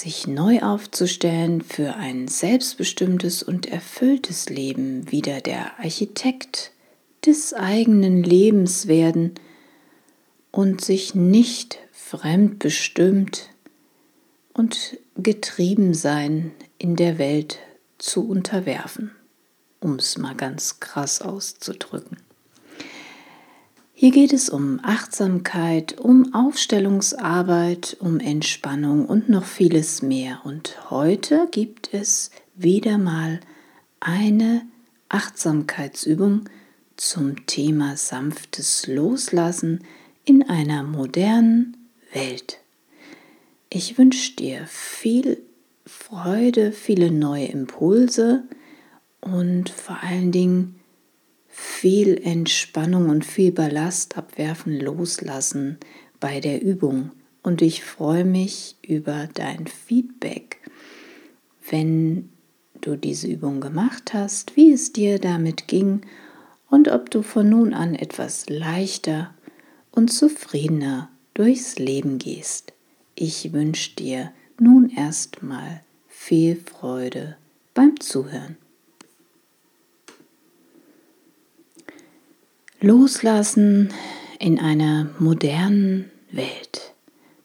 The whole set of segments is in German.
sich neu aufzustellen für ein selbstbestimmtes und erfülltes Leben, wieder der Architekt des eigenen Lebens werden und sich nicht fremdbestimmt und getrieben sein in der Welt zu unterwerfen, um es mal ganz krass auszudrücken. Hier geht es um Achtsamkeit, um Aufstellungsarbeit, um Entspannung und noch vieles mehr. Und heute gibt es wieder mal eine Achtsamkeitsübung zum Thema sanftes Loslassen in einer modernen Welt. Ich wünsche dir viel Freude, viele neue Impulse und vor allen Dingen viel Entspannung und viel Ballast abwerfen, loslassen bei der Übung. Und ich freue mich über dein Feedback, wenn du diese Übung gemacht hast, wie es dir damit ging und ob du von nun an etwas leichter und zufriedener durchs Leben gehst. Ich wünsche dir nun erstmal viel Freude beim Zuhören. Loslassen in einer modernen Welt.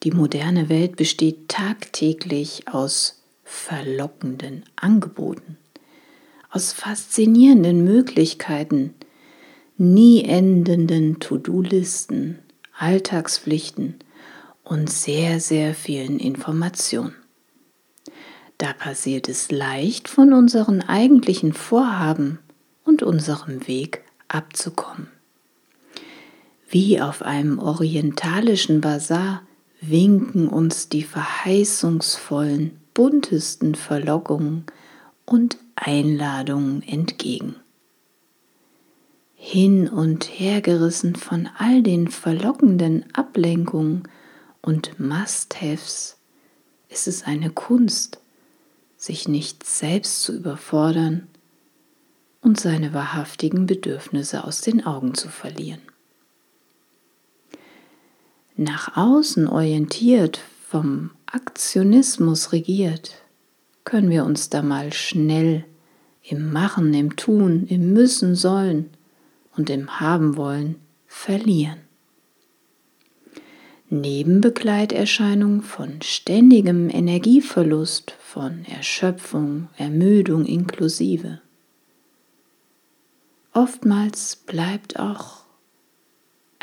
Die moderne Welt besteht tagtäglich aus verlockenden Angeboten, aus faszinierenden Möglichkeiten, nie endenden To-Do-Listen, Alltagspflichten und sehr, sehr vielen Informationen. Da passiert es leicht, von unseren eigentlichen Vorhaben und unserem Weg abzukommen. Wie auf einem orientalischen Bazar winken uns die verheißungsvollen, buntesten Verlockungen und Einladungen entgegen. Hin und hergerissen von all den verlockenden Ablenkungen und Must-Haves ist es eine Kunst, sich nicht selbst zu überfordern und seine wahrhaftigen Bedürfnisse aus den Augen zu verlieren nach außen orientiert, vom Aktionismus regiert, können wir uns da mal schnell im Machen, im Tun, im Müssen sollen und im Haben wollen verlieren. Nebenbegleiterscheinungen von ständigem Energieverlust, von Erschöpfung, Ermüdung inklusive. Oftmals bleibt auch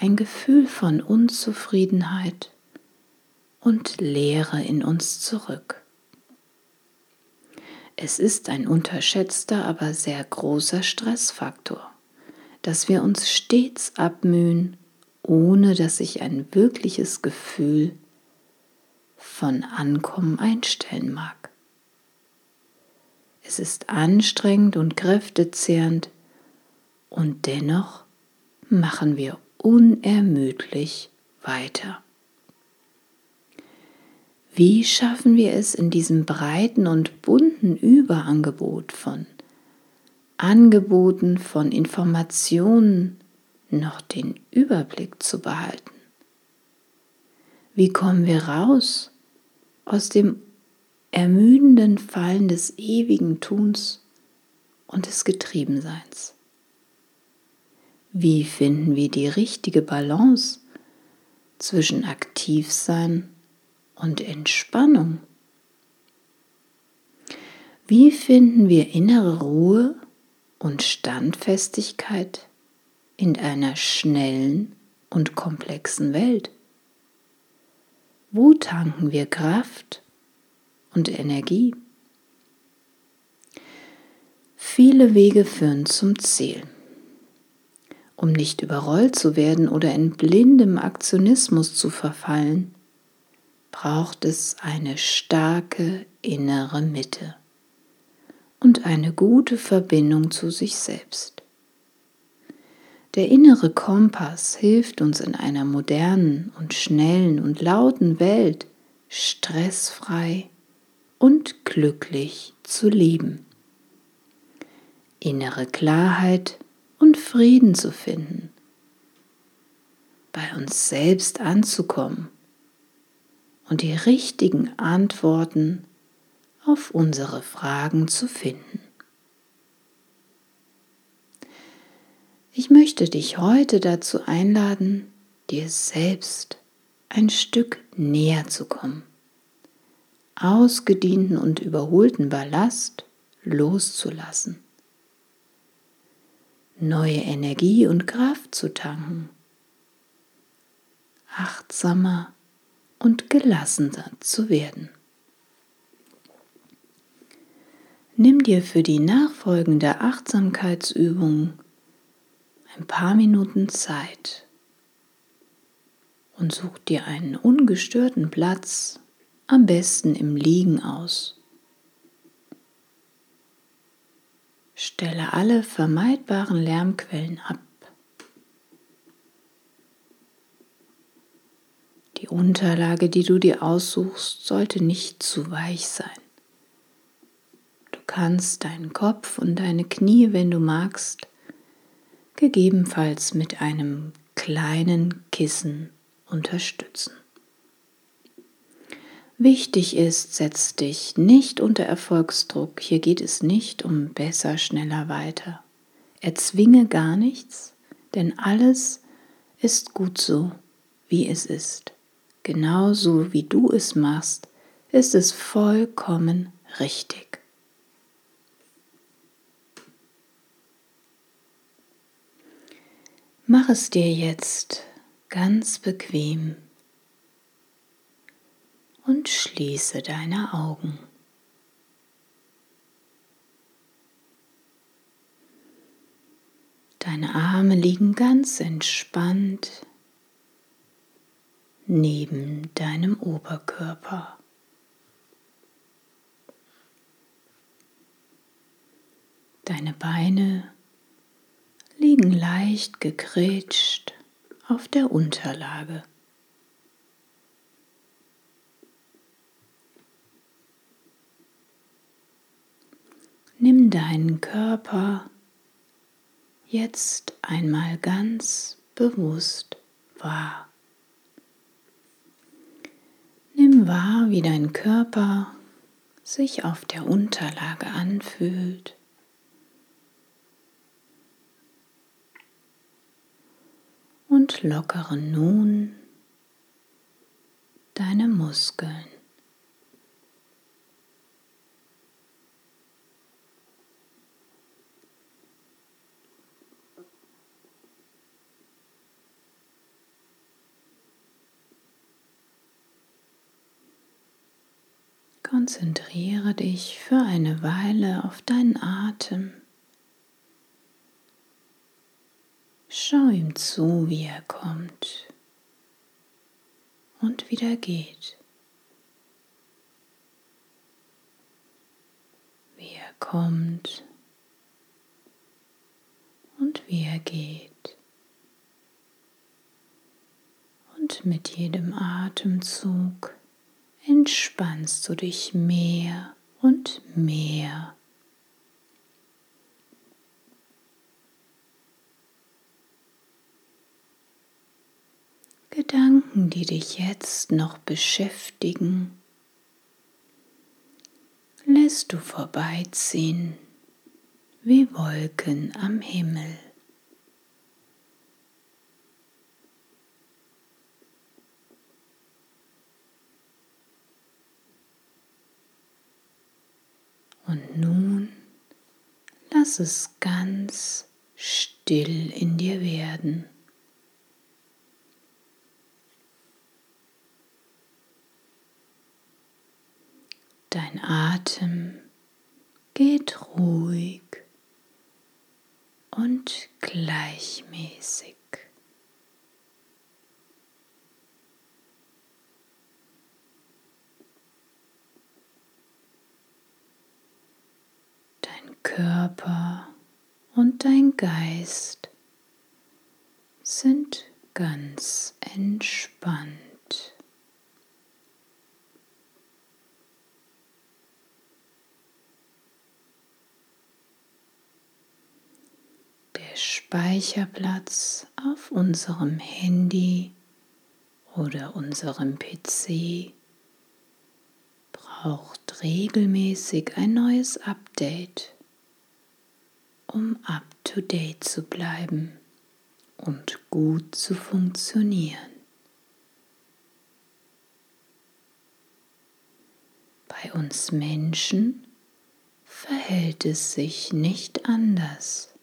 ein Gefühl von Unzufriedenheit und Leere in uns zurück. Es ist ein unterschätzter, aber sehr großer Stressfaktor, dass wir uns stets abmühen, ohne dass sich ein wirkliches Gefühl von Ankommen einstellen mag. Es ist anstrengend und kräftezehrend und dennoch machen wir unermüdlich weiter. Wie schaffen wir es in diesem breiten und bunten Überangebot von Angeboten, von Informationen noch den Überblick zu behalten? Wie kommen wir raus aus dem ermüdenden Fallen des ewigen Tuns und des Getriebenseins? Wie finden wir die richtige Balance zwischen Aktivsein und Entspannung? Wie finden wir innere Ruhe und Standfestigkeit in einer schnellen und komplexen Welt? Wo tanken wir Kraft und Energie? Viele Wege führen zum Ziel. Um nicht überrollt zu werden oder in blindem Aktionismus zu verfallen, braucht es eine starke innere Mitte und eine gute Verbindung zu sich selbst. Der innere Kompass hilft uns in einer modernen und schnellen und lauten Welt stressfrei und glücklich zu leben. Innere Klarheit und Frieden zu finden, bei uns selbst anzukommen und die richtigen Antworten auf unsere Fragen zu finden. Ich möchte dich heute dazu einladen, dir selbst ein Stück näher zu kommen, ausgedienten und überholten Ballast loszulassen, neue Energie und Kraft zu tanken, achtsamer und gelassener zu werden. Nimm dir für die nachfolgende Achtsamkeitsübung ein paar Minuten Zeit und such dir einen ungestörten Platz, am besten im Liegen aus. Stelle alle vermeidbaren Lärmquellen ab. Die Unterlage, die du dir aussuchst, sollte nicht zu weich sein. Du kannst deinen Kopf und deine Knie, wenn du magst, gegebenenfalls mit einem kleinen Kissen unterstützen. Wichtig ist, setz dich nicht unter Erfolgsdruck. Hier geht es nicht um besser, schneller, weiter. Erzwinge gar nichts, denn alles ist gut so, wie es ist. Genauso wie du es machst, ist es vollkommen richtig. Mach es dir jetzt ganz bequem und schließe deine Augen. Deine Arme liegen ganz entspannt neben deinem Oberkörper. Deine Beine liegen leicht gegrätscht auf der Unterlage. Nimm deinen Körper jetzt einmal ganz bewusst wahr. Nimm wahr, wie dein Körper sich auf der Unterlage anfühlt. und lockere nun deine Muskeln. Konzentriere dich für eine Weile auf deinen Atem. Schau ihm zu, wie er kommt und wieder geht. Wie er kommt und wie er geht. Und mit jedem Atemzug entspannst du dich mehr und mehr. Gedanken, die dich jetzt noch beschäftigen, lässt du vorbeiziehen wie Wolken am Himmel. Und nun lass es ganz still in dir werden. Dein Atem geht ruhig und gleichmäßig. Dein Körper und dein Geist sind ganz entspannt. Der Speicherplatz auf unserem Handy oder unserem PC braucht regelmäßig ein neues Update, um up-to-date zu bleiben und gut zu funktionieren. Bei uns Menschen verhält es sich nicht anders.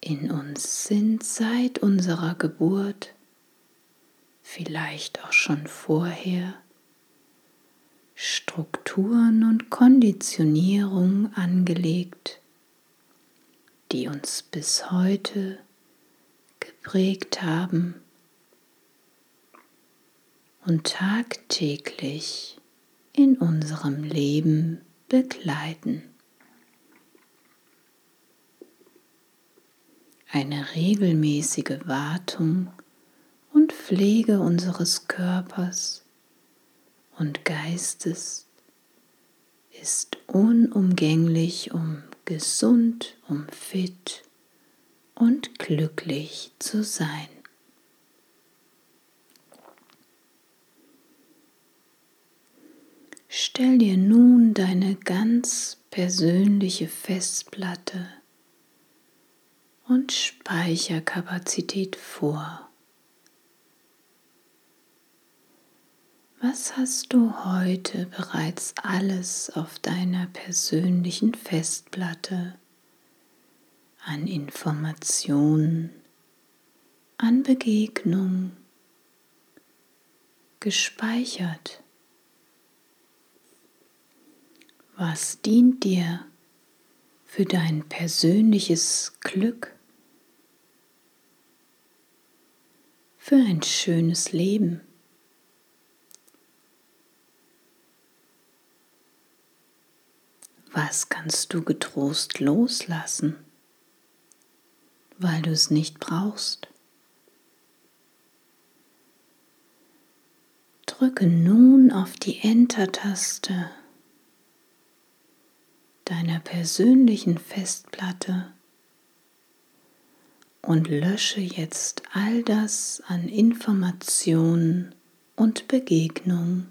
In uns sind seit unserer Geburt, vielleicht auch schon vorher, Strukturen und Konditionierung angelegt, die uns bis heute geprägt haben und tagtäglich in unserem Leben begleiten. Eine regelmäßige Wartung und Pflege unseres Körpers und Geistes ist unumgänglich, um gesund, um fit und glücklich zu sein. Stell dir nun deine ganz persönliche Festplatte und Speicherkapazität vor. Was hast du heute bereits alles auf deiner persönlichen Festplatte an Informationen, an Begegnung gespeichert? Was dient dir für dein persönliches Glück? für ein schönes Leben. Was kannst du getrost loslassen, weil du es nicht brauchst? Drücke nun auf die Enter-Taste deiner persönlichen Festplatte und lösche jetzt all das an Informationen und Begegnung,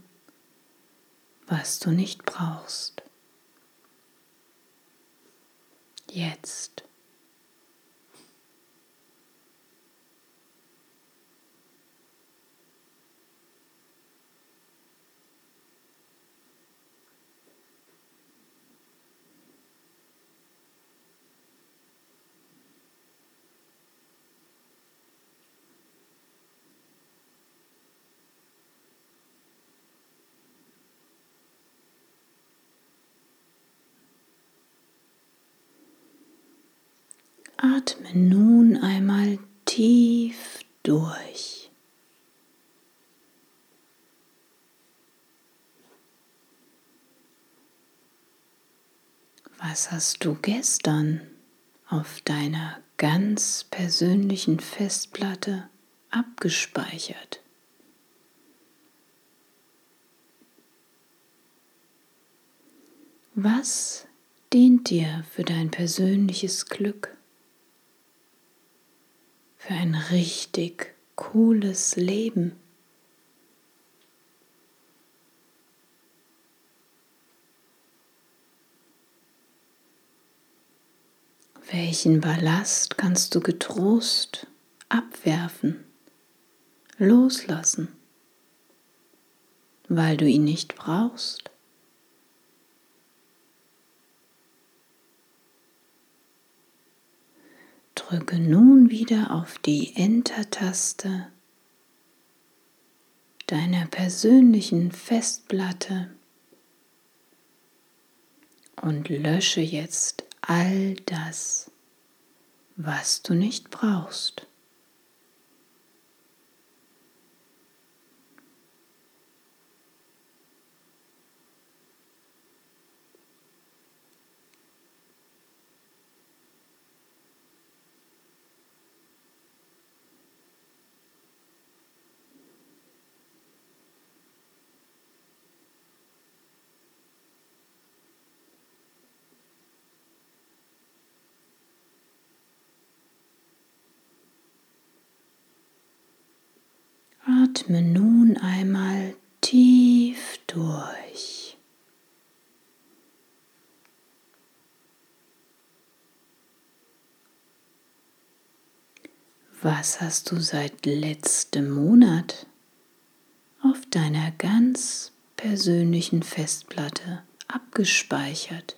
was du nicht brauchst. Jetzt. Atme nun einmal tief durch. Was hast du gestern auf deiner ganz persönlichen Festplatte abgespeichert? Was dient dir für dein persönliches Glück? Für ein richtig cooles Leben. Welchen Ballast kannst du getrost abwerfen, loslassen, weil du ihn nicht brauchst? Drücke nun wieder auf die Enter-Taste deiner persönlichen Festplatte und lösche jetzt all das, was du nicht brauchst. Atme nun einmal tief durch. Was hast du seit letztem Monat auf deiner ganz persönlichen Festplatte abgespeichert?